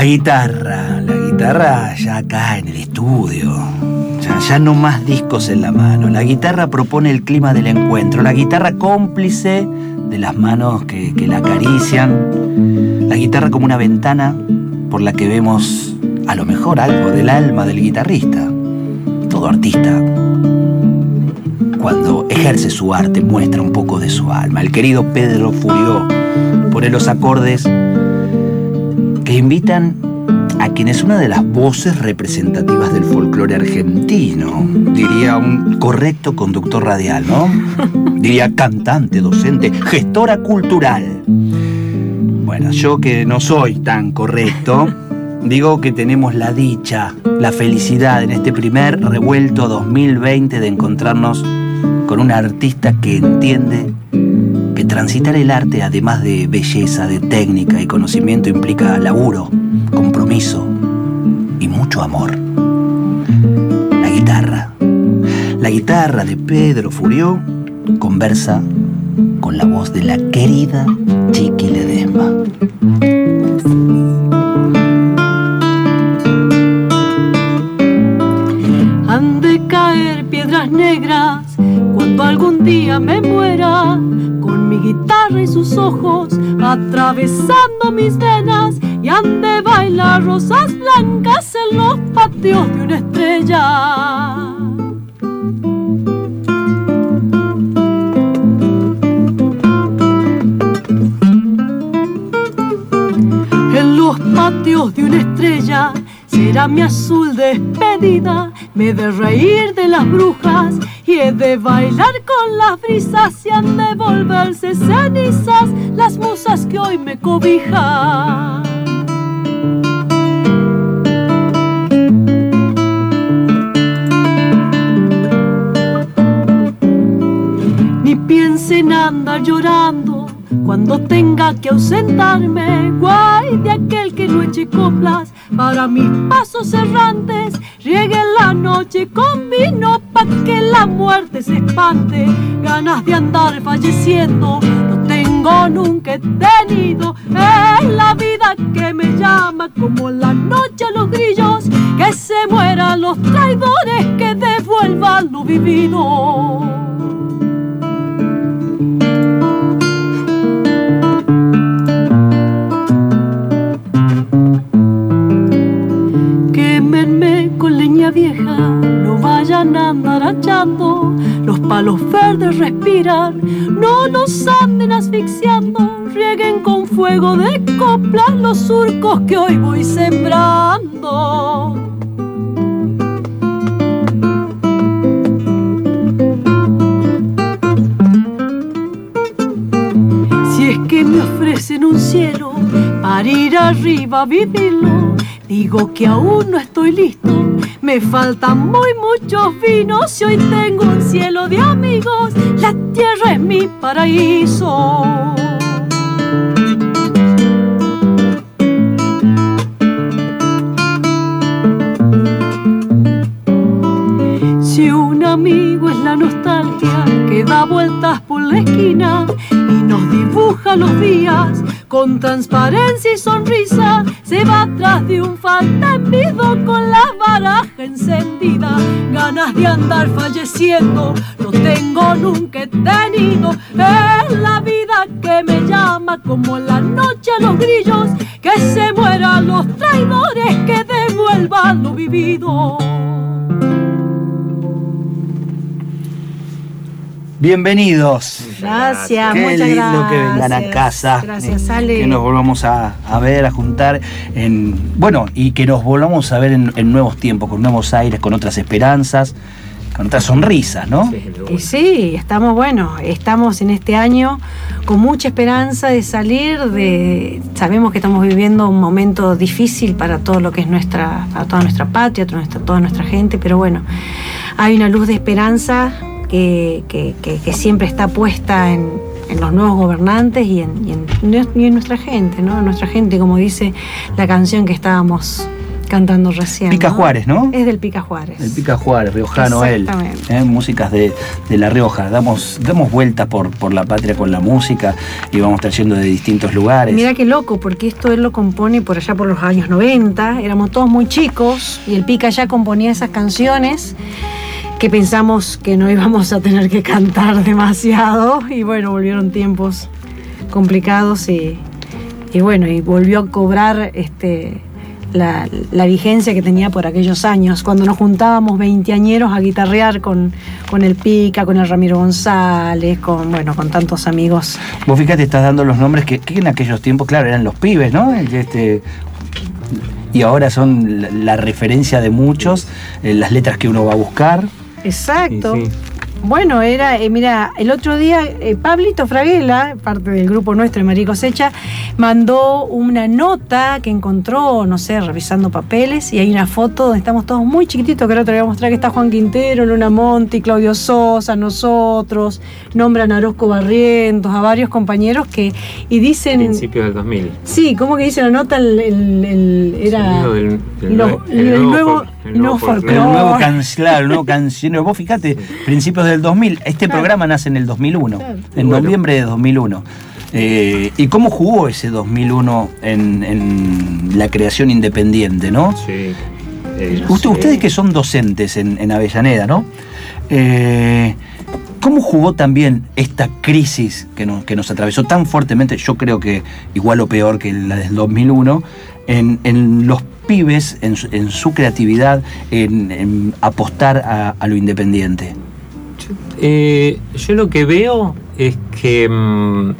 La guitarra, la guitarra ya acá en el estudio. Ya, ya no más discos en la mano. La guitarra propone el clima del encuentro. La guitarra cómplice de las manos que, que la acarician. La guitarra como una ventana por la que vemos a lo mejor algo del alma del guitarrista. Todo artista, cuando ejerce su arte, muestra un poco de su alma. El querido Pedro Furió pone los acordes que invitan a quien es una de las voces representativas del folclore argentino. Diría un correcto conductor radial, ¿no? Diría cantante, docente, gestora cultural. Bueno, yo que no soy tan correcto, digo que tenemos la dicha, la felicidad en este primer revuelto 2020 de encontrarnos con un artista que entiende que transitar el arte, además de belleza, de técnica y conocimiento, implica laburo, compromiso y mucho amor. La guitarra. La guitarra de Pedro Furió conversa con la voz de la querida Chiqui Ledesma. Han de caer piedras negras cuando algún día me muera, mi guitarra y sus ojos atravesando mis venas, y han de bailar rosas blancas en los patios de una estrella. En los patios de una estrella será mi azul despedida. Me de reír de las brujas y he de bailar con las brisas y han de volverse cenizas las musas que hoy me cobijan. Ni piense en andar llorando cuando tenga que ausentarme, guay de aquel que no eche coplas para mis pasos errantes, riegue la noche con vino pa' que la muerte se espante, ganas de andar falleciendo, no tengo nunca tenido, es la vida que me llama como la noche a los grillos, que se mueran los traidores, que devuelvan lo vivido. Vayan a andar achando, los palos verdes respiran, no nos anden asfixiando, rieguen con fuego de coplas los surcos que hoy voy sembrando. Si es que me ofrecen un cielo para ir arriba a vivirlo, digo que aún no estoy listo. Me faltan muy muchos vinos y hoy tengo un cielo de amigos. La tierra es mi paraíso. Si un amigo es la nostalgia que da vueltas por la esquina y nos dibuja los días con transparencia y sonrisa, se va atrás de un faltembido con la baraja encendida. Ganas de andar falleciendo, no tengo nunca tenido. Es la vida que me llama como la noche a los grillos, que se mueran los traidores, que devuelvan lo vivido. Bienvenidos. Gracias, Qué muchas lindo gracias. que vengan a casa. Gracias, Ale. Que nos volvamos a, a ver, a juntar. En, bueno, y que nos volvamos a ver en, en nuevos tiempos, con nuevos aires, con otras esperanzas, con otras sonrisas, ¿no? Y sí, estamos, bueno, estamos en este año con mucha esperanza de salir de. Sabemos que estamos viviendo un momento difícil para todo lo que es nuestra, para toda nuestra patria, toda nuestra, toda nuestra gente, pero bueno, hay una luz de esperanza que, que- que- que siempre está puesta en, en los nuevos gobernantes y en, y en- y en nuestra gente, ¿no? Nuestra gente, como dice la canción que estábamos cantando recién. Pica Juárez, ¿no? Es del Pica Juárez. El Pica Juárez, riojano él. Exactamente. ¿eh? Músicas de, de La Rioja. Damos, damos vueltas por, por la patria con la música y vamos trayendo de distintos lugares. Mira qué loco, porque esto él lo compone por allá por los años 90, éramos todos muy chicos y el Pica ya componía esas canciones que pensamos que no íbamos a tener que cantar demasiado y bueno, volvieron tiempos complicados y, y bueno, y volvió a cobrar este, la, vigencia que tenía por aquellos años, cuando nos juntábamos veinteañeros a guitarrear con, con el Pica, con el Ramiro González, con, bueno, con tantos amigos. Vos fíjate, estás dando los nombres que, en aquellos tiempos, claro, eran los pibes, ¿no? Este, y ahora son la, la referencia de muchos, eh, las letras que uno va a buscar. Exacto. Sí, sí. Bueno, era, eh, mira, el otro día eh, Pablito Fraguela, parte del grupo nuestro de María Cosecha, mandó una nota que encontró, no sé, revisando papeles, y hay una foto donde estamos todos muy chiquititos, que ahora te voy a mostrar que está Juan Quintero, Luna Monti, Claudio Sosa, nosotros, nombran a Orozco Barrientos, a varios compañeros que, y dicen... Principios del 2000. Sí, ¿cómo que dice la nota? El, el- el- era... Sonido del- del lo- nue- el nuevo- el no folclore. El No. nuevo cancionero, el nuevo cancionero. Vos fíjate, principios del 2000. Este Claro. programa nace en el 2001, Claro. en Bueno. noviembre de 2001. Eh, ¿Y cómo jugó ese 2001 en, en la creación independiente, no? Sí. Eh, Usted- sí. Ustedes que son docentes en, en Avellaneda, ¿no? Eh, ¿Cómo jugó también esta crisis que nos, que nos atravesó tan fuertemente, yo creo que igual o peor que la del 2001, en, en los pibes, en su, en su creatividad, en, apostar a, lo independiente? Eh, yo lo que veo es que mm,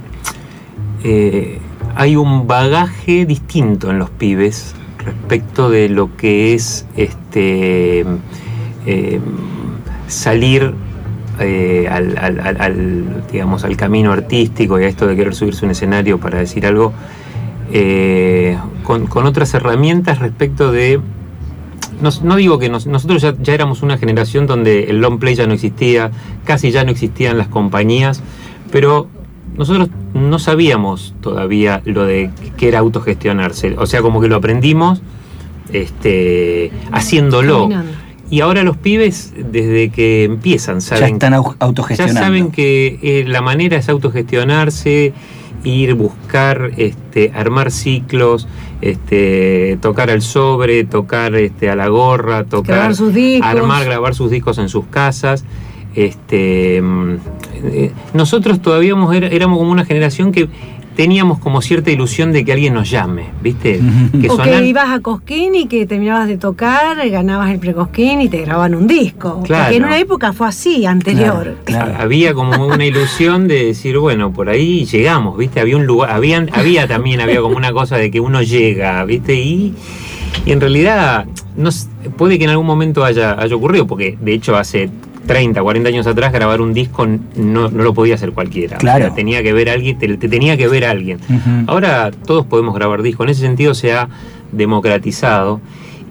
eh, hay un bagaje distinto en los pibes respecto de lo que es este eh, salir eh, al, digamos al camino artístico y a esto de querer subirse un escenario para decir algo eh, con, con otras herramientas respecto de no, no digo que nos- nosotros ya, ya éramos una generación donde el long play ya no existía, casi ya no existían las compañías, pero nosotros no sabíamos todavía lo de que era autogestionarse. O sea, como que lo aprendimos este, haciéndolo. Caminando. Y ahora los pibes, desde que empiezan, Ya saben están au- ya autogestionando. saben que eh, la manera es autogestionarse, ir, buscar, este, armar ciclos, este, tocar al sobre, tocar este, a la gorra, tocar, Grabar sus discos. armar, grabar sus discos en sus casas. Este, mm, eh, nosotros todavía éramos- éramos como una generación que teníamos como cierta ilusión de que alguien nos llame, ¿viste? Que O sonan- que ibas a Cosquín y que terminabas de tocar, ganabas el precosquín y te grababan un disco. Claro. Porque en una época fue así, anterior. Claro. Había como una ilusión de decir, bueno, por ahí llegamos, ¿viste? Había un lugar, habían, había también, había como una cosa de que uno llega, ¿viste? Y, y en realidad, no, puede que en algún momento haya, haya ocurrido, porque de hecho hace 30, 40 años atrás grabar un disco no, no lo podía hacer cualquiera. O Claro. sea, tenía que ver a alguien, te, te tenía que ver a alguien. Ahora todos podemos grabar discos, en ese sentido se ha democratizado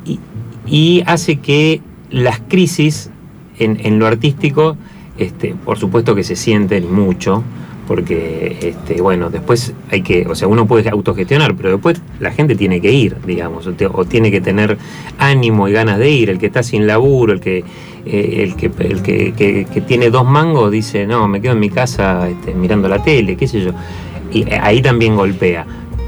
y, y hace que las crisis en, en lo artístico, este, por supuesto que se sienten mucho, porque este, bueno, después hay que, o sea, uno puede autogestionar, pero después la gente tiene que ir, digamos, o, te- o tiene que tener ánimo y ganas de ir, el que está sin laburo, el que eh, el, que, el que, que- que tiene dos mangos dice, no, me quedo en mi casa este, mirando la tele, qué sé yo. Y eh, ahí también golpea.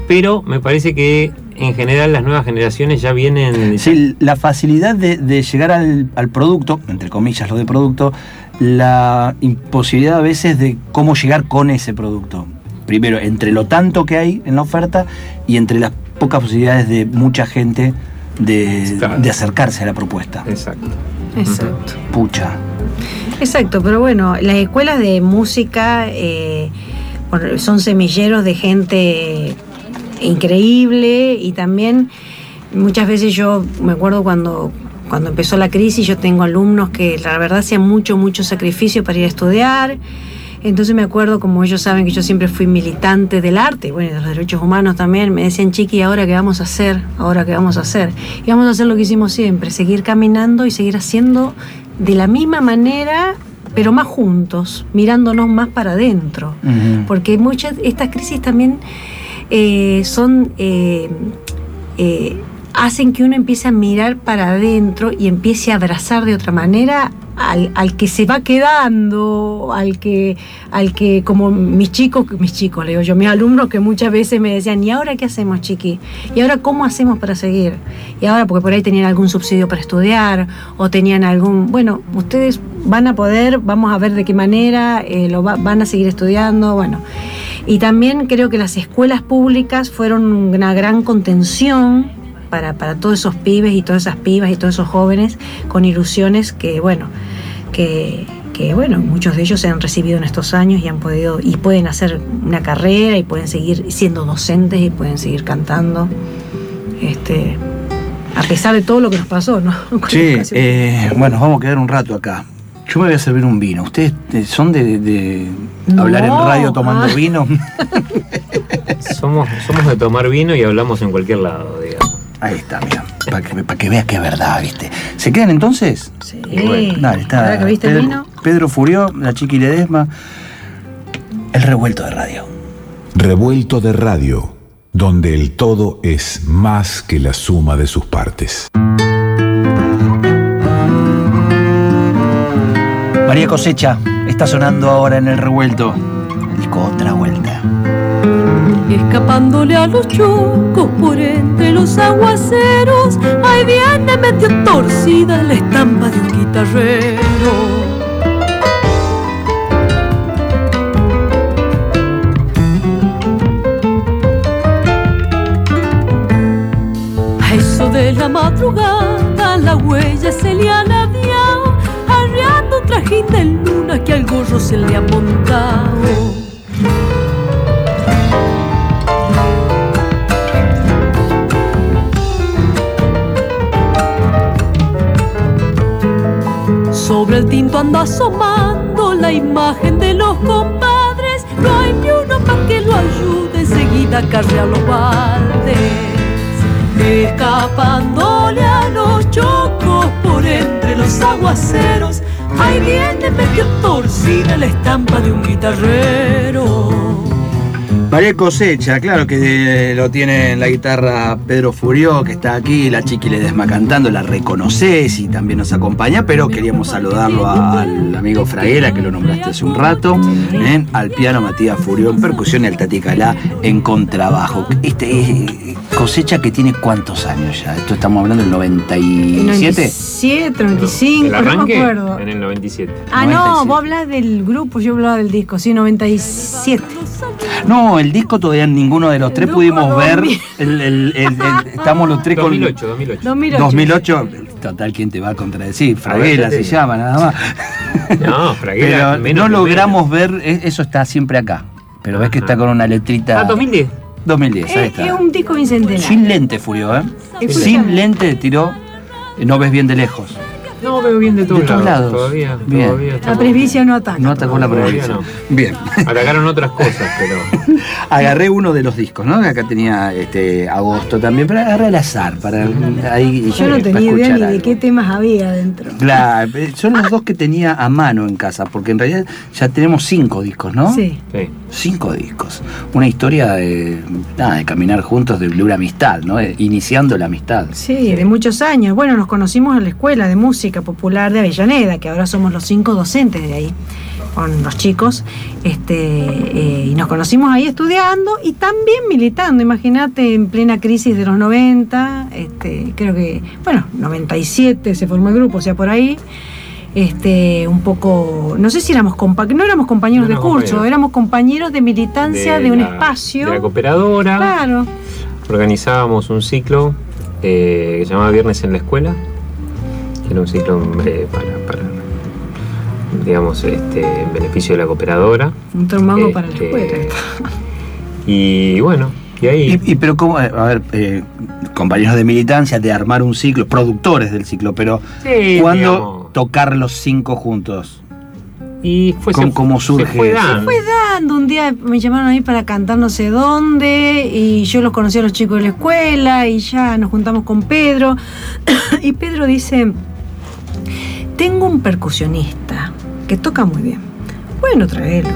Pero me parece que en general las nuevas generaciones ya vienen... Sí, la facilidad de, de llegar al, al producto, entre comillas lo de producto, la imposibilidad a veces de cómo llegar con ese producto. Primero, entre lo tanto que hay en la oferta y entre las pocas posibilidades de mucha gente de, Claro. de acercarse a la propuesta. Exacto. Exacto. Pucha. Exacto, pero bueno, las escuelas de música eh, son semilleros de gente increíble y también muchas veces yo me acuerdo cuando, cuando empezó la crisis, yo tengo alumnos que la verdad hacían mucho, mucho sacrificio para ir a estudiar. Entonces me acuerdo, como ellos saben que yo siempre fui militante del arte, bueno, de los derechos humanos también, me decían, Chiqui, ¿y ahora qué vamos a hacer? ¿Ahora qué vamos a hacer? Y vamos a hacer lo que hicimos siempre, seguir caminando y seguir haciendo de la misma manera, pero más juntos, mirándonos más para adentro. Porque muchas, estas crisis también eh, son... eh, eh, hacen que uno empiece a mirar para adentro y empiece a abrazar de otra manera al, al, que se va quedando, al que, al que, como mis chicos, mis chicos, le digo yo, mis alumnos que muchas veces me decían, ¿y ahora qué hacemos, chiqui? ¿Y ahora cómo hacemos para seguir? Y ahora, porque por ahí tenían algún subsidio para estudiar, o tenían algún, bueno, ustedes van a poder, vamos a ver de qué manera, eh, lo va, van a seguir estudiando, bueno. Y también creo que las escuelas públicas fueron una gran contención para, para, todos esos pibes y todas esas pibas y todos esos jóvenes con ilusiones que, bueno, que, que, bueno, muchos de ellos se han recibido en estos años y han podido, y pueden hacer una carrera y pueden seguir siendo docentes y pueden seguir cantando. Este, a pesar de todo lo que nos pasó, ¿no? Sí, eh, bueno, vamos a quedar un rato acá. Yo me voy a servir un vino. ¿Ustedes son de, de no. hablar en radio tomando ah. vino? somos, somos de tomar vino y hablamos en cualquier lado, digamos. Ahí está, mira, para que, pa que veas que es verdad, ¿viste? ¿Se quedan entonces? Sí. Bueno, dale, está. que viste Pedro, el vino? Pedro Furió, la Chiqui Ledesma, el revuelto de radio. Revuelto de radio, donde el todo es más que la suma de sus partes. María Cosecha está sonando ahora en el revuelto. El disco Otra Vuelta. Escapándole a los chocos por entre los aguaceros, ahí viene medio torcida la estampa de un guitarrero. A eso de la madrugada la huella se le ha ladeado, arreando un trajín de luna que al gorro se le ha Tinto anda asomando la imagen de los compadres. No hay ni uno para que lo ayude enseguida a carrear los baldes. Escapándole a los chocos por entre los aguaceros. Ahí viene medio torcida la estampa de un guitarrero. María Cosecha, claro que lo tiene en la guitarra Pedro Furió, que está aquí, la Chiqui Ledesma cantando, la reconoces y también nos acompaña, pero queríamos saludarlo al amigo Fraguera, que lo nombraste hace un rato, ¿eh? al piano Matías Furió en percusión y al Tati Calá en contrabajo. Este Cosecha que tiene cuántos años ya, esto estamos hablando del 97. 97, 95, El no me arranque acuerdo. en el 97. Ah, 97. no, vos hablas del grupo, yo hablaba del disco, sí, 97. No, el disco todavía ninguno de los tres El pudimos ver. 2000. El, el- el- el- estamos los tres con. 2008, 2008. 2008. 2008, total, ¿quién te va a contradecir? Fraguela se llama, nada más. No, Fraguela, Pero menos no logramos ver, e- eso está siempre acá. Pero ves que está con una letrita. Ah, 2010. 2010, ahí Es, está. es un disco bicentenario. Sin lente, Furio, ¿eh? Sin lente tiró, eh, no ves bien de lejos. No, veo bien de todos, De todos lados. Todavía, Bien. todavía. La presbicia no ataca. No atacó la provincia. no. Bien. Atacaron otras cosas, pero. Agarré uno de los discos, ¿no? Acá tenía este agosto también, pero agarré al azar para ahí Yo no para tenía idea ni de qué temas había dentro. Claro, eh, son los dos que tenía a mano en casa, porque en realidad ya tenemos cinco discos, ¿no? Sí. Sí. Cinco discos. Una historia de, nada, de caminar juntos, de una amistad, ¿no? Eh, Iniciando la amistad. Sí, de muchos años. Bueno, nos conocimos en la Escuela de Música Popular de Avellaneda, que ahora somos los cinco docentes de ahí, con los chicos. Este, eh, y nos conocimos ahí estudiando y también militando. Imagínate, en plena crisis de los 90, este, creo que, bueno, 97 se formó el grupo, o sea, por ahí. Este, un poco, no sé si éramos compa no éramos compañeros No de curso, compañeros. éramos compañeros de militancia de, un la- espacio. De la cooperadora. Claro. Organizábamos un ciclo eh, que se llamaba Viernes en la Escuela, era un ciclo eh, para, para, digamos, este, en beneficio de la cooperadora. Un tromango para la Este, escuela. Y bueno, y ahí. Y, y pero cómo, eh, a ver, eh, compañeros de militancia, de armar un ciclo, productores del ciclo, pero Sí, ¿cuándo digamos. tocar los cinco juntos? Y fue, ¿Cómo- se- cómo surge se fue eso? dando. fue dando. Un día me llamaron ahí para cantar no sé dónde y yo los conocí a los chicos de la escuela y ya nos juntamos con Pedro. y Pedro dice, tengo un percusionista que toca muy bien. Bueno, tráelo.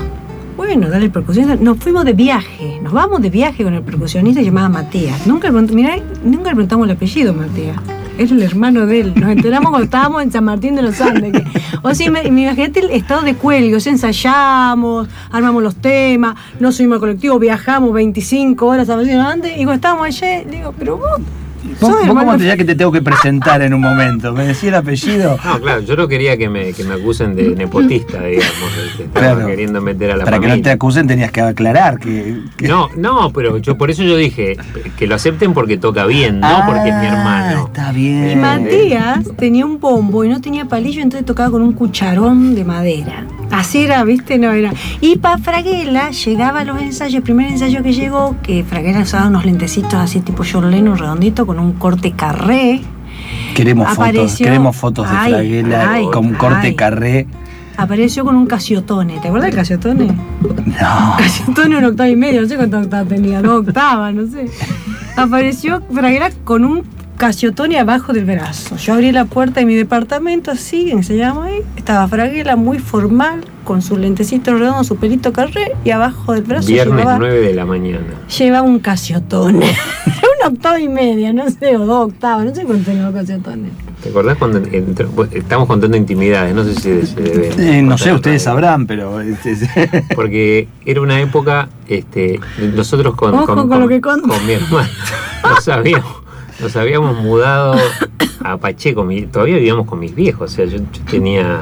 Bueno, dale el percusionista. Nos fuimos de viaje, nos vamos de viaje con el percusionista llamado Matías. Nunca, le mirá, nunca le preguntamos el apellido, Matías. Es el hermano de él. Nos enteramos cuando estábamos en San Martín de los Andes. o sea, me, me el estado de cuelgos. Ensayamos, armamos los temas, nos subimos al colectivo, viajamos 25 horas a San Martín de los Andes. Y cuando estábamos allá, le digo, pero vos. ¿Vos, vos hermano cómo te dirías que te tengo que presentar en un momento? ¿Me decía el apellido? No, claro, yo no quería que me, que me acusen de nepotista, digamos. Claro. queriendo meter a la Para que no te acusen tenías que aclarar que... que- No, no, pero yo por eso yo dije que lo acepten porque toca bien, no porque es mi Ah, hermano. Está bien. Y Matías tenía un bombo y no tenía palillo, entonces tocaba con un cucharón de madera. Así era, ¿viste? No era. Y para Fraguela llegaba a los ensayos, el primer ensayo que llegó, que Fraguela usaba unos lentecitos así tipo John Lennon redondito con un corte carré. Queremos fotos, queremos fotos de Ay, Fraguela ay, con corte ay. carré. Apareció con un casiotone. ¿Te acuerdas del casiotone? No. Casiotone una octava y media, no sé cuántas octavas tenía, dos octavas, no sé. Apareció Fraguela con un casiotone abajo del brazo. Yo abrí la puerta de mi departamento, así, enseñamos ahí. Estaba Fraguela muy formal, con su lentecito redondo, su pelito carré, y abajo del brazo Viernes llevaba, 9 de la mañana. llevaba un casiotone. una octava y media, no sé, o dos octavas, no sé cuánto tenía los casiotones. ¿Te acordás cuando entró- bueno, estamos contando intimidades? No sé si se debe. Eh, no sé, ustedes sabrán, pero... este, Porque era una época, este, nosotros con, Ojo con lo que con mi hermano nos habíamos, nos habíamos mudado a Pacheco, mi- todavía vivíamos con mis viejos, o sea, yo, yo tenía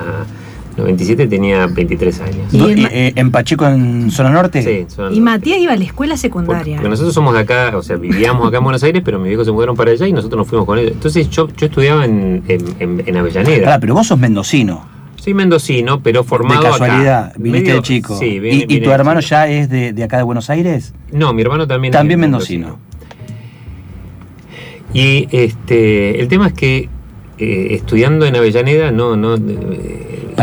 97, tenía 23 años. Y y, eh, ¿En Pacheco, en zona norte? Sí, son- Y Matías iba a la escuela secundaria. porque nosotros somos de acá, o sea, vivíamos acá en Buenos Aires, pero mis viejos se mudaron para allá y nosotros nos fuimos con ellos. Entonces yo, yo estudiaba en, en, en- en Avellaneda. Pará, pero vos sos mendocino. Soy mendocino, pero formado de casualidad, acá. viniste Medio- de chico. Sí, ¿Y- vine- ¿Y, vine tu de hermano chico. ya es de, de acá de Buenos Aires? No, mi hermano también. También es mendocino. Y este, el tema es que eh, estudiando en Avellaneda no, no eh,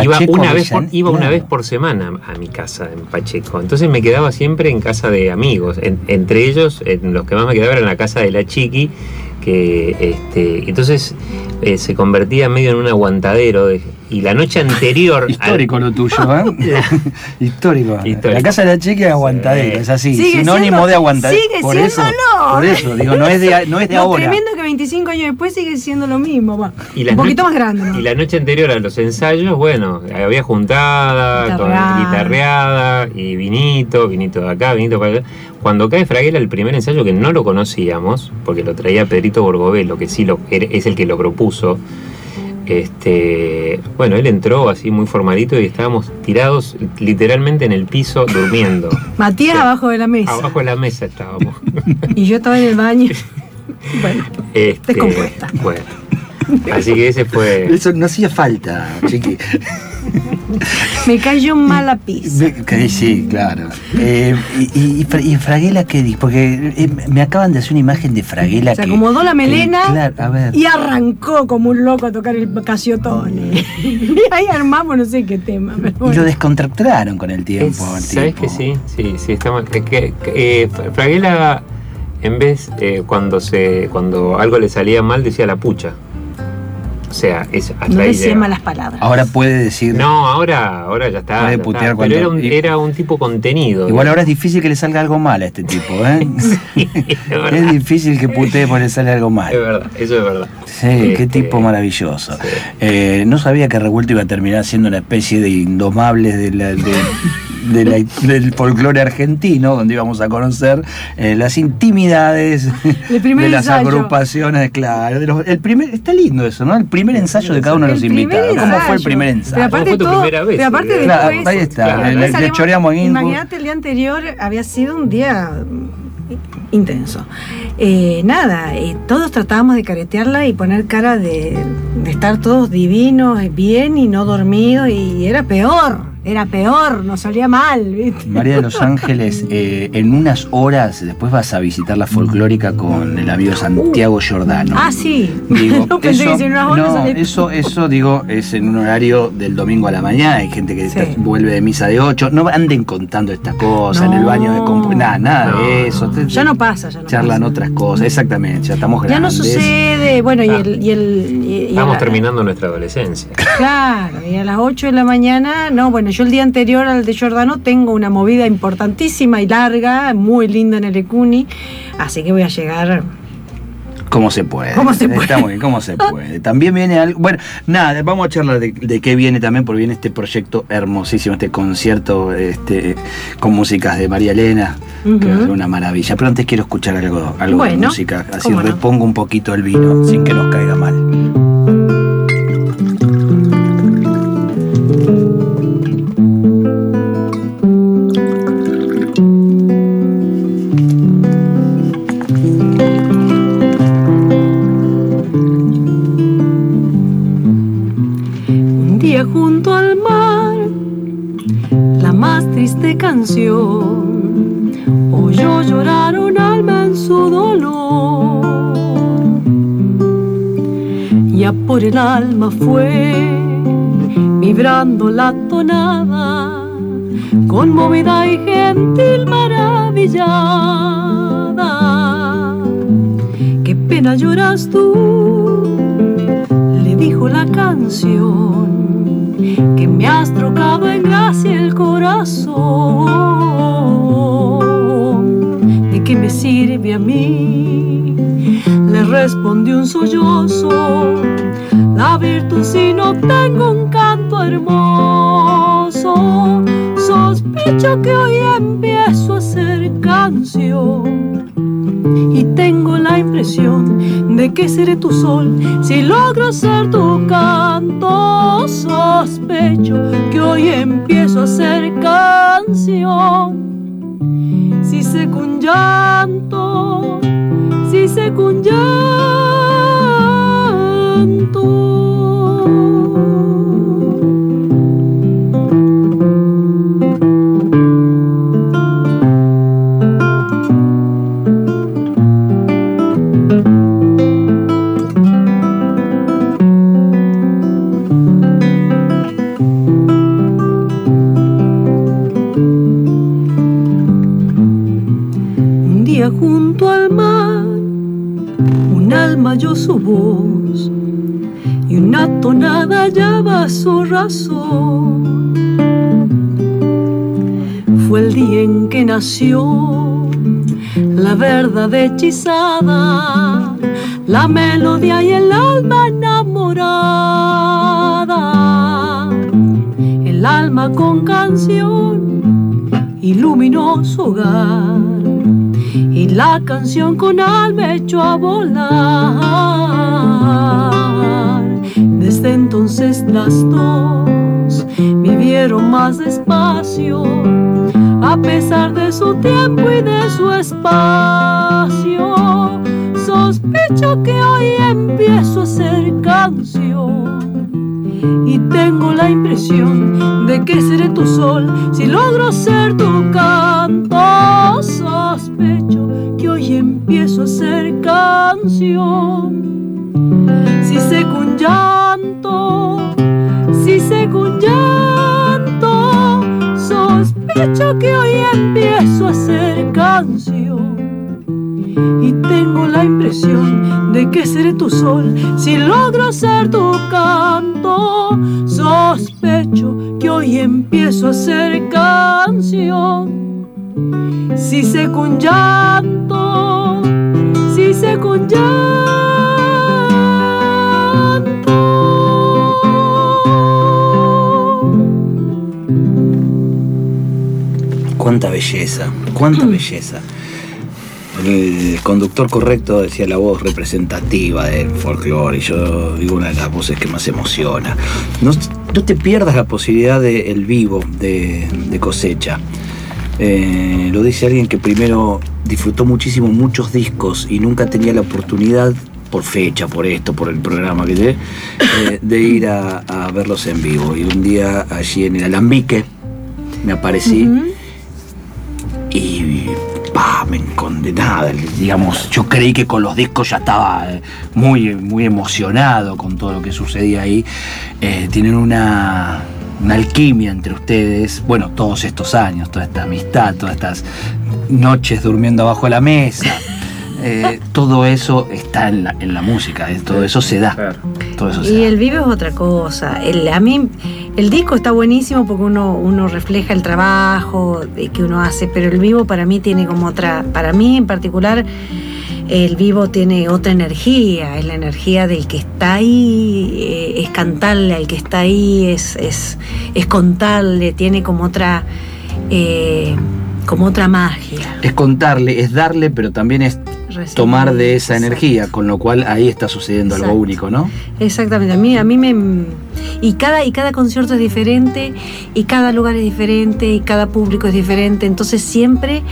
iba una vez por, iba una vez por semana a mi casa en Pacheco. Entonces me quedaba siempre en casa de amigos. En- entre ellos, en los que más me quedaba era en la casa de la chiqui, que este, entonces eh, se convertía medio en un aguantadero. de- y la noche anterior. al- Histórico lo tuyo, ¿eh? Histórico. Histórico. La casa de la chica es aguantadero, Sí. es así. Sigue sinónimo siendo- de aguantadero. sigue por eso, siéndolo. por eso, digo, no es de, no es de Lo ahora. tremendo que 25 años después sigue siendo lo mismo. va. Y un poquito no- más grande. ¿no? Y la noche anterior a los ensayos, bueno, había juntada, con Guitarreada. guitarreada y vinito, vinito de acá, vinito para allá. Cuando cae Fraguela, el primer ensayo que no lo conocíamos, porque lo traía Pedrito Borgovelo, que sí lo, es el que lo propuso. Este, bueno, él entró así muy formalito y estábamos tirados literalmente en el piso durmiendo. Matías abajo de la mesa. Abajo de la mesa estábamos. Y yo estaba en el baño. bueno, Este, Descompuesta. Bueno. Así que ese fue. Eso no hacía falta, chiqui. me cayó un mal. Ve- que Sí, claro. Eh, y, y, y Fra- y Fraguela qué dice? Porque eh, me acaban de hacer una imagen de Fraguela Se que- acomodó la que- melena claro, a ver. Y arrancó como un loco a tocar el casiotone. y ahí armamos no sé qué tema. pero Y lo descontractaron con el tiempo. ¿Sabes tipo. que sí? Sí, sí, estamos. es que, que, eh, Fraguela, en vez, eh, cuando se cuando algo le salía mal, decía la pucha. O sea, es hasta No ahí decía malas palabras. Ahora puede decir. No, ahora, ahora ya está. Puede ya putear está. cuando- Pero era un, y- era un tipo contenido. Igual ahora es difícil que le salga algo mal a este tipo, ¿eh? es verdad. es difícil que putee porque le sale algo Es mal. verdad, eso es verdad. Sí, qué Este, tipo maravilloso. sí. Eh, no sabía que Revuelto iba a terminar siendo una especie de indomables de la- de- de la- del folclore argentino, donde íbamos a conocer eh, las intimidades de las ensayo. agrupaciones, claro. de los- el primer, está lindo eso, ¿no? El primer ensayo de cada uno de los invitados. ¿Cómo fue el ensayo. primer Pero ensayo? aparte ¿Cómo fue tu todo- primera vez? pero aparte Claro, después, ahí está, Claro. le, le- choreamos. Imagínate, el día anterior había sido un día mm, intenso. Eh, nada, eh, todos tratábamos de caretearla y poner cara de, de estar todos divinos, bien y no dormidos, y era peor, era peor, nos salía mal, ¿viste? María de los Ángeles, eh, en unas horas después vas a visitar la folclórica con el amigo Santiago Giordano. Ah, sí. Digo, no pensé eso, que si en unas horas no, salía- eso, eso digo, es en un horario del domingo a la mañana. Hay gente que Sí. está- vuelve de misa de 8. No anden contando estas cosas en el baño de compu- Nada, nada No, de eso. Ya no pasa, ya no Charlan pasa. otras cosas, exactamente. Ya estamos Ya no grandes. sucede, bueno, y Ah. el... Y el y- y Estamos la- terminando nuestra adolescencia. Claro, y a las 8 de la mañana, no, bueno, Yo el día anterior al de Giordano tengo una movida importantísima y larga, muy linda en el Ecuni, así que voy a llegar ¿Cómo se puede? ¿Cómo se puede? Está muy bien, ¿cómo se puede? También viene algo. Bueno, nada, vamos a charlar de, de qué viene también, porque viene este proyecto hermosísimo, este concierto este, con músicas de María Elena, que es una maravilla. Pero antes quiero escuchar algo, algo de música, así cómo no. repongo un poquito el vino, sin que nos caiga mal. Canción, oyó llorar un alma en su dolor. Ya por el alma fue vibrando la tonada, conmovida y gentil maravillada. Qué pena lloras tú, le dijo la canción, que me has trocado ¿De qué me sirve a mí? Le respondió un sollozo, la virtud si no tengo un canto hermoso. Sospecho que hoy empiezo a hacer canción y tengo impresión de que seré tu sol si logro ser tu canto. Sospecho que hoy empiezo a ser canción. Si seco un llanto, si seco un llanto. Y una tonada hallaba su razón. Fue el día en que nació la verdad hechizada, la melodía y el alma enamorada. El alma con canción iluminó su hogar y la canción con alma echó a volar. Desde entonces las dos vivieron más despacio, a pesar de su tiempo y de su espacio. Sospecho que hoy empiezo a ser canción y tengo la impresión de que seré tu sol si logro ser tu canto. Empiezo a ser canción. Si seco un llanto, si seco un llanto, sospecho que hoy empiezo a ser canción y tengo la impresión de que seré tu sol si logro ser tu canto. Sospecho que hoy empiezo a ser canción. Si un llanto, si un llanto. Cuánta belleza, cuánta belleza. El conductor correcto decía la voz representativa del folclore, y yo digo una de las voces que más emociona. No, no te pierdas la posibilidad del vivo de, de cosecha. Eh, lo dice alguien que primero disfrutó muchísimo muchos discos y nunca tenía la oportunidad, por fecha, por esto, por el programa que sé, eh, de ir a, a verlos en vivo. Y un día allí en el Alambique me aparecí y pa, me condenada, digamos, yo creí que con los discos ya estaba eh, muy, muy emocionado con todo lo que sucedía ahí. Eh, tienen una, una alquimia entre ustedes, bueno, todos estos años, toda esta amistad, todas estas noches durmiendo abajo de la mesa. eh, todo eso está en la, en la música, eh, todo eso se da. Claro. Todo eso se Y da. el vivo es otra cosa. El- a mí el disco está buenísimo porque uno, uno refleja el trabajo que uno hace, pero el vivo para mí tiene como otra, para mí en particular, el vivo tiene otra energía, es la energía del que está ahí, eh, es cantarle al que está ahí, es, es, es contarle, tiene como otra, eh, como otra magia. Es contarle, es darle, pero también es Recibir. tomar de esa Exacto. energía, con lo cual ahí está sucediendo algo único, ¿no? Exactamente, a mí, a mí me... Y cada, y cada concierto es diferente, y cada lugar es diferente, y cada público es diferente, entonces siempre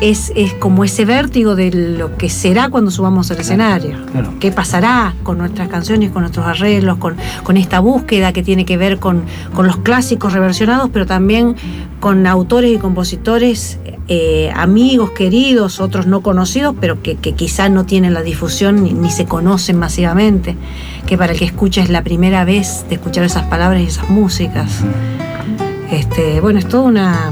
es, es como ese vértigo de lo que será cuando subamos al escenario. Claro. ¿Qué pasará con nuestras canciones, con nuestros arreglos, con, con esta búsqueda que tiene que ver con, con los clásicos reversionados, pero también con autores y compositores, eh, amigos, queridos, otros no conocidos, pero que, que quizá no tienen la difusión ni, ni se conocen masivamente, que para el que escucha es la primera vez de escuchar esas palabras y esas músicas. Este, bueno, es todo, una,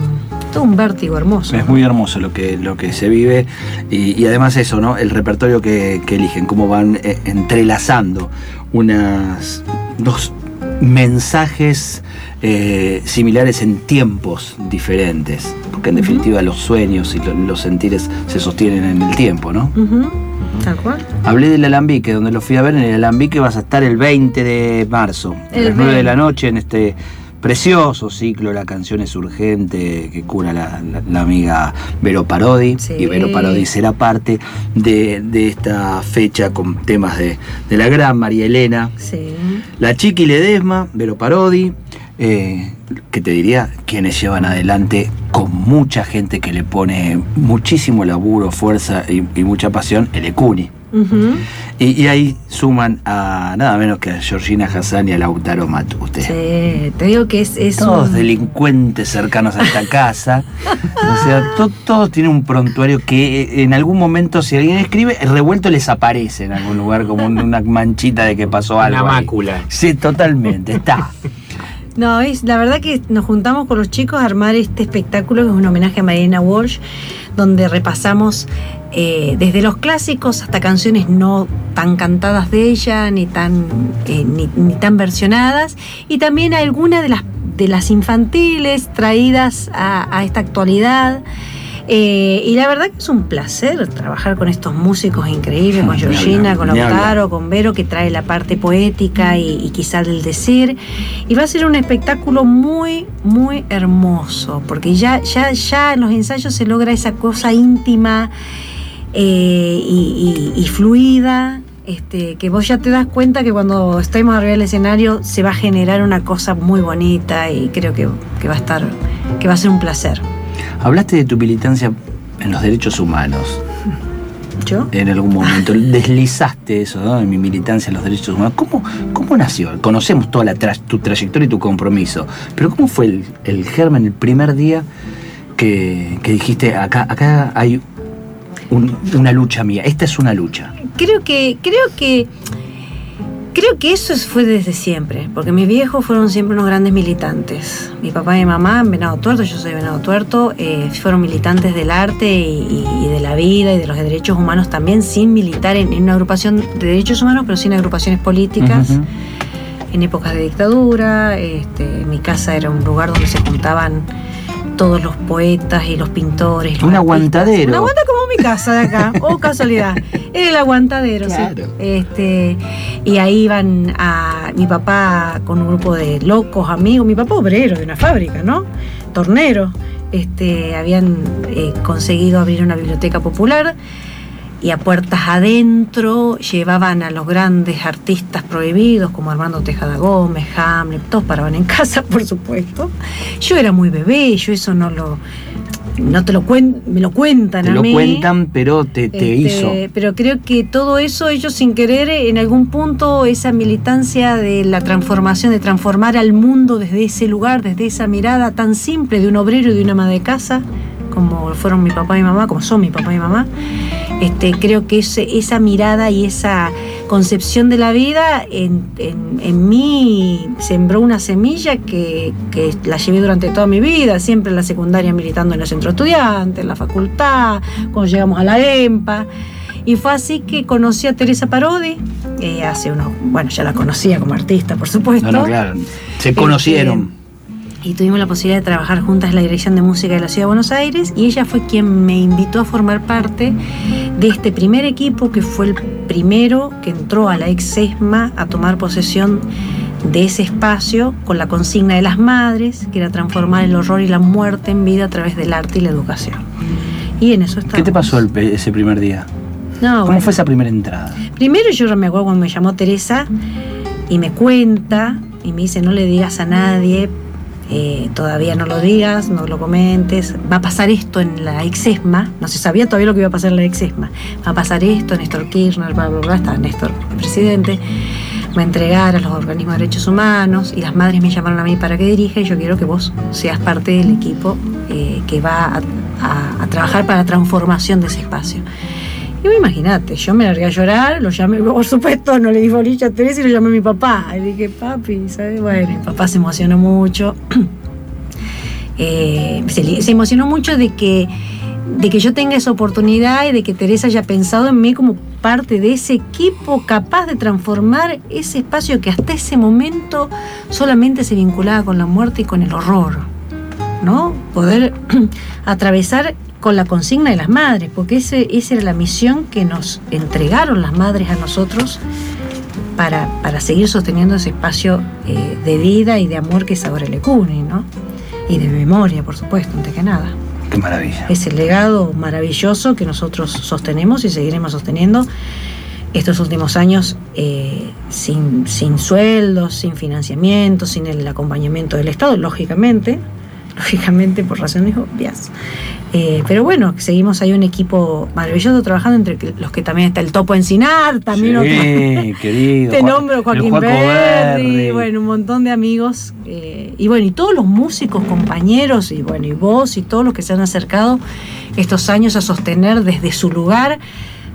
todo un vértigo hermoso. Es muy hermoso lo que, lo que se vive y, y además eso, ¿no? El repertorio que, que eligen, cómo van eh, entrelazando unas dos mensajes eh, similares en tiempos diferentes, porque en definitiva los sueños y lo- los sentires se sostienen en el tiempo, ¿no? Tal cual. Hablé del Alambique, donde lo fui a ver. En el Alambique vas a estar el 20 de marzo, a El las 9 de 20. la noche, en este precioso ciclo La canción es urgente, que cura la, la- la amiga Vero Parodi. Sí. Y Vero Parodi será parte de, de esta fecha con temas de, de la gran María Elena. Sí. La Chiqui Ledesma, Vero Parodi, eh, que te diría quienes llevan adelante con mucha gente que le pone muchísimo laburo, fuerza y, y mucha pasión, el Ecuni. Y, y ahí suman a nada menos que a Georgina Hassan y a Lautaro Matute. Sí, te digo que es, es Todos un- delincuentes cercanos a esta casa. o sea, to- todos tienen un prontuario que eh, en algún momento, si alguien escribe, el revuelto les aparece en algún lugar como un- una manchita de que pasó algo. Una ahí. mácula. Sí, totalmente, está. No, es la verdad que nos juntamos con los chicos a armar este espectáculo que es un homenaje a Marina Walsh, donde repasamos eh, desde los clásicos hasta canciones no tan cantadas de ella, ni tan, eh, ni, tan versionadas, y también algunas de las, de las infantiles traídas a esta actualidad. Eh, y la verdad que es un placer trabajar con estos músicos increíbles, con Georgina, con. Lautaro, con Vero, que trae la parte poética y, y quizá del decir. Y va a ser un espectáculo muy, muy hermoso, porque ya, ya, ya en los ensayos se logra esa cosa íntima eh, y, y- y fluida. Este, que vos ya te das cuenta que cuando estemos arriba del escenario se va a generar una cosa muy bonita y creo que, que va a estar, que va a ser un placer. Hablaste de tu militancia en los derechos humanos. ¿Yo? En algún momento deslizaste eso, ¿no? En mi militancia en los derechos humanos. ¿Cómo, cómo nació? Conocemos toda la tra- tu trayectoria y tu compromiso. Pero ¿cómo fue el, el germen, el primer día que, que dijiste, acá, acá hay un- una lucha mía, esta es una lucha? Creo que, creo que, creo que eso es- fue desde siempre, porque mis viejos fueron siempre unos grandes militantes. Mi papá y mi mamá, Venado Tuerto, yo soy Venado Tuerto, eh, fueron militantes del arte y, y de la vida y de los derechos humanos también, sin militar en, en una agrupación de derechos humanos, pero sin agrupaciones políticas. En épocas de dictadura. Este, mi casa era un lugar donde se juntaban todos los poetas y los pintores. los Un artistas. aguantadero. Un aguanta como mi casa de acá, oh casualidad. El aguantadero, Claro. sí. Este, y ahí iban a mi papá con un grupo de locos amigos, mi papá obrero de una fábrica, ¿no? Tornero. Este, habían eh, conseguido abrir una biblioteca popular y a puertas adentro llevaban a los grandes artistas prohibidos como Armando Tejada Gómez, Hamlet, todos paraban en casa, por supuesto. Yo era muy bebé, yo eso no lo no te lo cuen, me lo cuentan Te a lo mí. cuentan, pero te, te Este, hizo. Pero creo que todo eso, ellos sin querer, en algún punto, esa militancia de la transformación, de transformar al mundo desde ese lugar, desde esa mirada tan simple de un obrero y de una ama de casa, como fueron mi papá y mi mamá, como son mi papá y mi mamá, este, creo que ese- esa mirada y esa concepción de la vida en, en- en mí sembró una semilla que, que la llevé durante toda mi vida, siempre en la secundaria militando en el centro estudiante, en la facultad, cuando llegamos a la EMPA. Y fue así que conocí a Teresa Parodi, eh, hace unos, bueno, ya la conocía como artista, por supuesto. No, no, claro. Se Este, conocieron. Y tuvimos la posibilidad de trabajar juntas en la Dirección de Música de la Ciudad de Buenos Aires y ella fue quien me invitó a formar parte de este primer equipo que fue el primero que entró a la ex SESMA a tomar posesión de ese espacio con la consigna de las madres, que era transformar el horror y la muerte en vida a través del arte y la educación. Y en eso estamos. ¿Qué te pasó el ese primer día? No, ¿Cómo bueno. fue esa primera entrada? Primero yo me acuerdo cuando me llamó Teresa y me cuenta y me dice no le digas a nadie, eh, todavía no lo digas, no lo comentes, va a pasar esto en la exesma, no se sabía todavía lo que iba a pasar en la exesma, va a pasar esto, Néstor Kirchner, bla, bla, bla, estaba Néstor el presidente, va a entregar a los organismos de derechos humanos y las madres me llamaron a mí para que dirija y yo quiero que vos seas parte del equipo eh, que va a- a- a trabajar para la transformación de ese espacio. Y imagínate, yo me largué a llorar, lo llamé, por supuesto, no le di bolilla a Teresa y lo llamé a mi papá. Y dije, papi, ¿sabes? Bueno, mi papá se emocionó mucho. Eh, se, se emocionó mucho de que, de que yo tenga esa oportunidad y de que Teresa haya pensado en mí como parte de ese equipo capaz de transformar ese espacio que hasta ese momento solamente se vinculaba con la muerte y con el horror. ¿no? Poder atravesar con la consigna de las madres, porque ese, esa era la misión que nos entregaron las madres a nosotros para, para seguir sosteniendo ese espacio eh, de vida y de amor que es ahora el ECUNI, ¿no? Y de memoria, por supuesto, antes que nada. Qué maravilla. Es el legado maravilloso que nosotros sostenemos y seguiremos sosteniendo estos últimos años eh, sin, sin sueldos, sin financiamiento, sin el acompañamiento del Estado, lógicamente, lógicamente por razones obvias. Eh, pero bueno, seguimos ahí un equipo maravilloso trabajando entre los que también está el Topo Encinar, también otro- sí, querido. te nombro Joaquín Berry. bueno, un montón de amigos. eh, y bueno, y todos los músicos, compañeros, y bueno, y vos y todos los que se han acercado estos años a sostener desde su lugar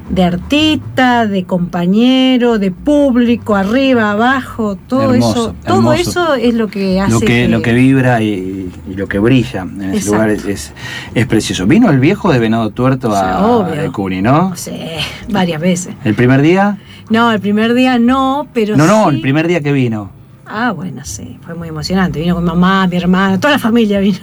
de artista, de compañero, de público, arriba, abajo, todo Hermoso, eso, todo hermoso. eso es lo que hace lo que, lo que vibra y, y lo que brilla en ese lugar es, es, es precioso. Vino el viejo de Venado Tuerto Sí, a, a Cuni, ¿no? sé, varias veces. ¿El primer día? No, el primer día no, pero No, no, sí- el primer día que vino. Ah, bueno, sí, fue muy emocionante. Vino con mi mamá, mi hermana, toda la familia vino.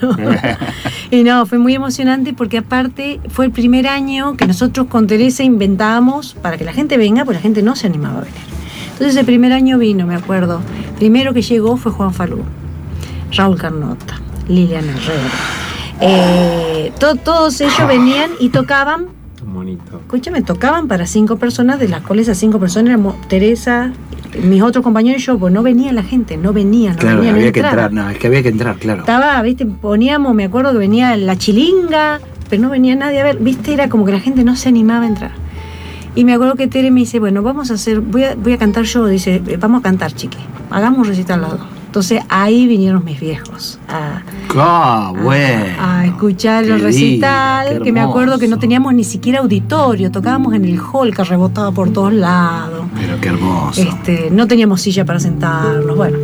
y no, fue muy emocionante porque aparte fue el primer año que nosotros con Teresa inventábamos para que la gente venga, porque la gente no se animaba a venir. Entonces el primer año vino, me acuerdo. Primero que llegó fue Juan Falú, Raúl Carnota, Liliana Herrera. Eh, to- todos ellos venían y tocaban bonito. escúchame, tocaban para cinco personas, de las cuales esas cinco personas éramos Teresa, mis otros compañeros y yo, pues no venía la gente, no venía, no Claro, venía, no había que entrar, no, es que había que entrar, claro. Estaba, viste, poníamos, me acuerdo que venía la chilinga, pero no venía nadie a ver, viste, era como que la gente no se animaba a entrar. Y me acuerdo que Tere me dice, bueno, vamos a hacer, voy a, voy a cantar yo, dice, vamos a cantar, chiqui, hagamos un recital las dos. Entonces ahí vinieron mis viejos a, Ah, bueno. a escuchar el recital, que me acuerdo que no teníamos ni siquiera auditorio, tocábamos en el hall que rebotaba por todos lados. Pero qué hermoso. Este, no teníamos silla para sentarnos, bueno,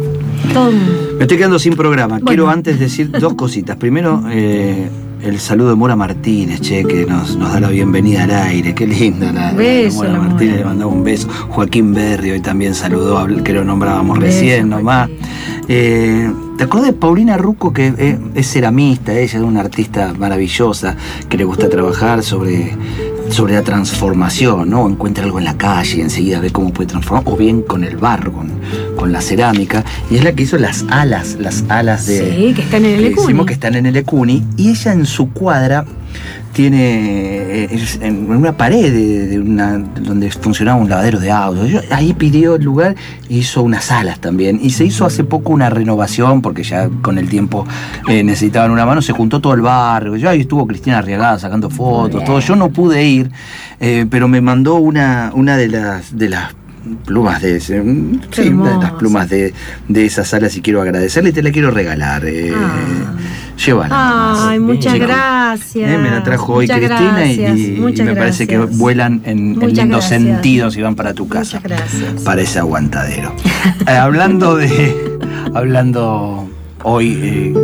todo Me estoy quedando sin programa. Bueno. Quiero antes decir dos cositas. Primero, eh, el saludo de Mora Martínez, che, que nos, nos da la bienvenida al aire. Qué linda la, la Beso, Mora la Martínez, Mora. le mandamos un beso. Joaquín Berry hoy también saludó, que lo nombrábamos Beso, recién nomás. Eh, ¿Te acuerdas de Paulina Rucco, que es, es ceramista, ella es una artista maravillosa, que le gusta trabajar sobre, sobre la transformación, ¿no? Encuentra algo en la calle y enseguida ve cómo puede transformar, o bien con el barro, con, con la cerámica, y es la que hizo las alas, las alas de... Sí, que están en el Ecuni. decimos que están en el Ecuni, y ella en su cuadra tiene eh, es en una pared de, de una, donde funcionaba un lavadero de autos. Yo- ahí pidió el lugar hizo unas salas también. Y se hizo hace poco una renovación, porque ya con el tiempo eh, necesitaban una mano, se juntó todo el barrio. Yo ahí estuvo Cristina Arriagada sacando fotos, todo. Yo no pude ir, eh, pero me mandó una, una de las de las plumas de mm, sí, las plumas de, de esas salas y quiero agradecerle y te la quiero regalar. Eh, Ah. Llévala. Ay, muchas Chico. gracias. Eh, me la trajo hoy Muchas Cristina y- gracias, y, y muchas me parece que vuelan en, en lindos sentidos y van para tu casa. Muchas gracias. Para ese aguantadero. Eh, hablando de. Hablando hoy eh,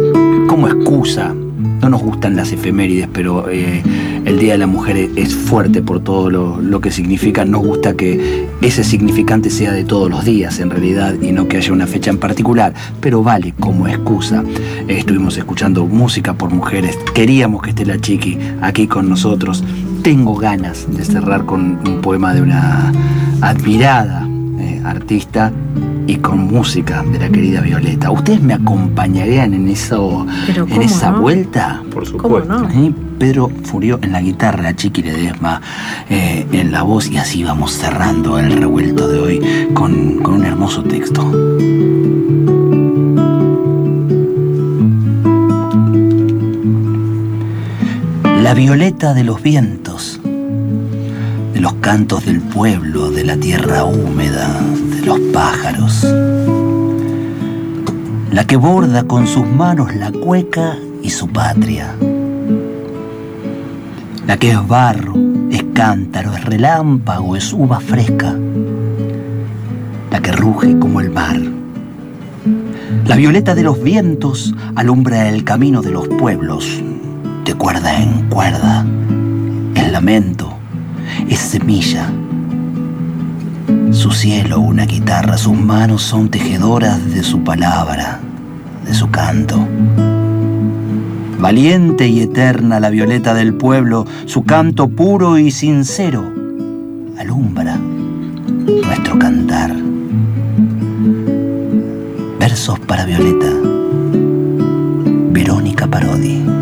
como excusa no nos gustan las efemérides, pero eh, el Día de la Mujer es fuerte por todo lo, que significa. Nos gusta que ese significante sea de todos los días, en realidad, y no que haya una fecha en particular, pero vale como excusa. estuvimos escuchando música por mujeres. Queríamos que esté la chiqui aquí con nosotros. Tengo ganas de cerrar con un poema de una admirada eh, artista y con música de la querida Violeta. ¿Ustedes me acompañarían en, eso, en esa vuelta? Por supuesto. Pedro Furio en la guitarra, Chiqui Ledesma eh, en la voz y así vamos cerrando el revuelto de hoy con, con un hermoso texto. La violeta de los vientos, de los cantos del pueblo, de la tierra húmeda, los pájaros. La que borda con sus manos la cueca y su patria. La que es barro, es cántaro, es relámpago, es uva fresca. La que ruge como el mar. La violeta de los vientos alumbra el camino de los pueblos, de cuerda en cuerda. El lamento es semilla su cielo una guitarra, sus manos son tejedoras de su palabra, de su canto. Valiente y eterna la violeta del pueblo, su canto puro y sincero alumbra nuestro cantar. Versos para Violeta, Verónica Parodi.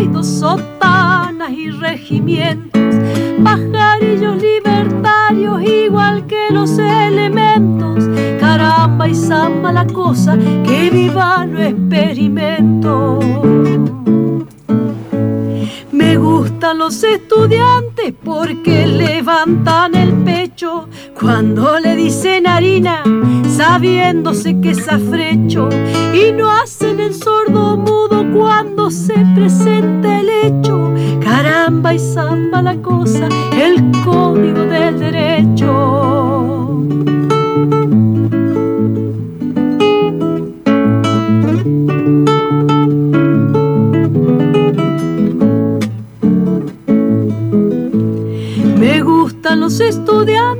oído sotanas y regimientos, pajarillos libertarios igual que los elementos. Caramba y samba la cosa, que viva lo experimento. Me gustan los estudiantes porque levantan el cuando le dicen harina, sabiéndose que es afrecho, y no hacen el sordo mudo cuando se presenta el hecho. Caramba y samba la cosa, el código del derecho. los estudiantes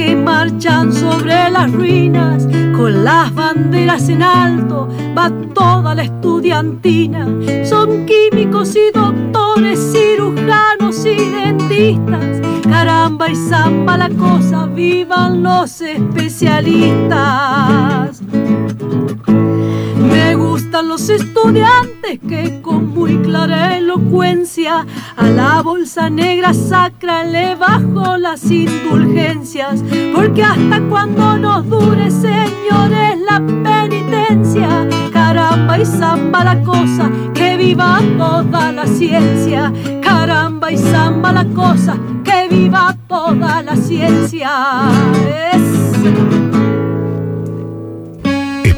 que marchan sobre las ruinas con las banderas en alto, va toda la estudiantina. Son químicos y doctores, cirujanos y dentistas. Caramba y zamba la cosa, vivan los especialistas. Me gustan los estudiantes que con muy clara elocuencia a la bolsa negra sacra le bajo las indulgencias, porque hasta cuando nos dure, señores, la penitencia, caramba y zamba la cosa, que viva toda la ciencia, caramba y zamba la cosa, que viva toda la ciencia.